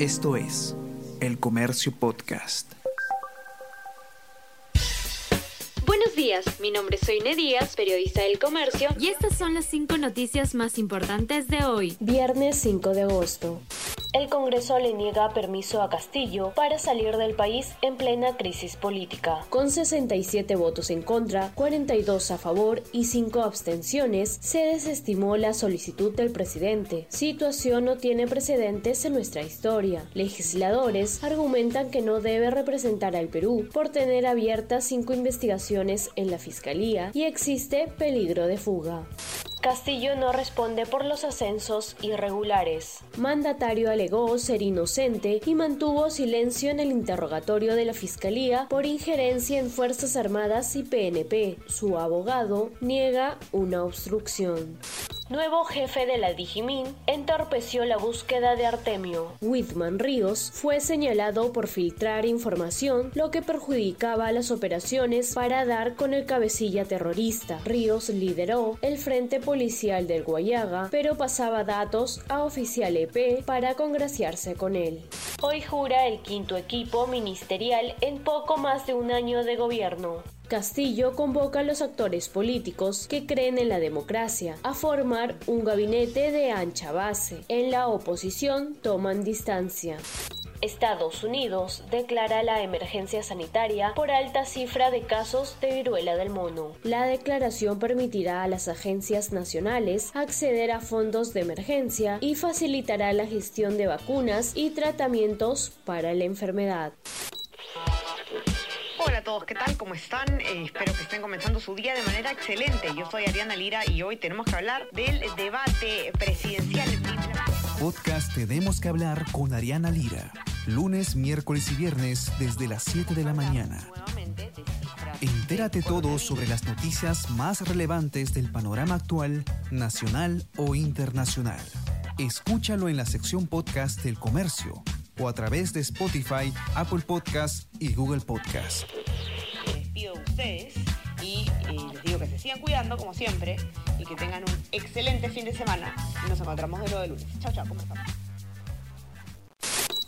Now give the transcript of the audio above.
Esto es El Comercio Podcast. Buenos días, mi nombre es Soine Díaz, periodista del Comercio. Y estas son las cinco noticias más importantes de hoy. Viernes 5 de agosto. El Congreso le niega permiso a Castillo para salir del país en plena crisis política. Con 67 votos en contra, 42 a favor y 5 abstenciones, se desestimó la solicitud del presidente. Situación no tiene precedentes en nuestra historia. Legisladores argumentan que no debe representar al Perú por tener abiertas cinco investigaciones en la Fiscalía y existe peligro de fuga. Castillo no responde por los ascensos irregulares. Mandatario alegó ser inocente y mantuvo silencio en el interrogatorio de la Fiscalía por injerencia en Fuerzas Armadas y PNP. Su abogado niega una obstrucción. Nuevo jefe de la Digimin entorpeció la búsqueda de Artemio. Whitman Ríos fue señalado por filtrar información, lo que perjudicaba las operaciones para dar con el cabecilla terrorista. Ríos lideró el Frente Policial del Guayaga, pero pasaba datos a oficial EP para congraciarse con él. Hoy jura el quinto equipo ministerial en poco más de un año de gobierno. Castillo convoca a los actores políticos que creen en la democracia a formar un gabinete de ancha base. En la oposición toman distancia. Estados Unidos declara la emergencia sanitaria por alta cifra de casos de viruela del mono. La declaración permitirá a las agencias nacionales acceder a fondos de emergencia y facilitará la gestión de vacunas y tratamientos para la enfermedad. Hola a todos, ¿qué tal? ¿Cómo están? Eh, espero que estén comenzando su día de manera excelente. Yo soy Ariana Lira y hoy tenemos que hablar del debate presidencial. Podcast Tenemos que hablar con Ariana Lira. Lunes, miércoles y viernes desde las 7 de la mañana. Entérate todo sobre las noticias más relevantes del panorama actual, nacional o internacional. Escúchalo en la sección podcast del comercio o a través de Spotify, Apple Podcast y Google Podcast. Me despido de ustedes y eh, les digo que se sigan cuidando como siempre y que tengan un excelente fin de semana. Nos encontramos de nuevo de lunes. Chao, chao, ¿cómo están?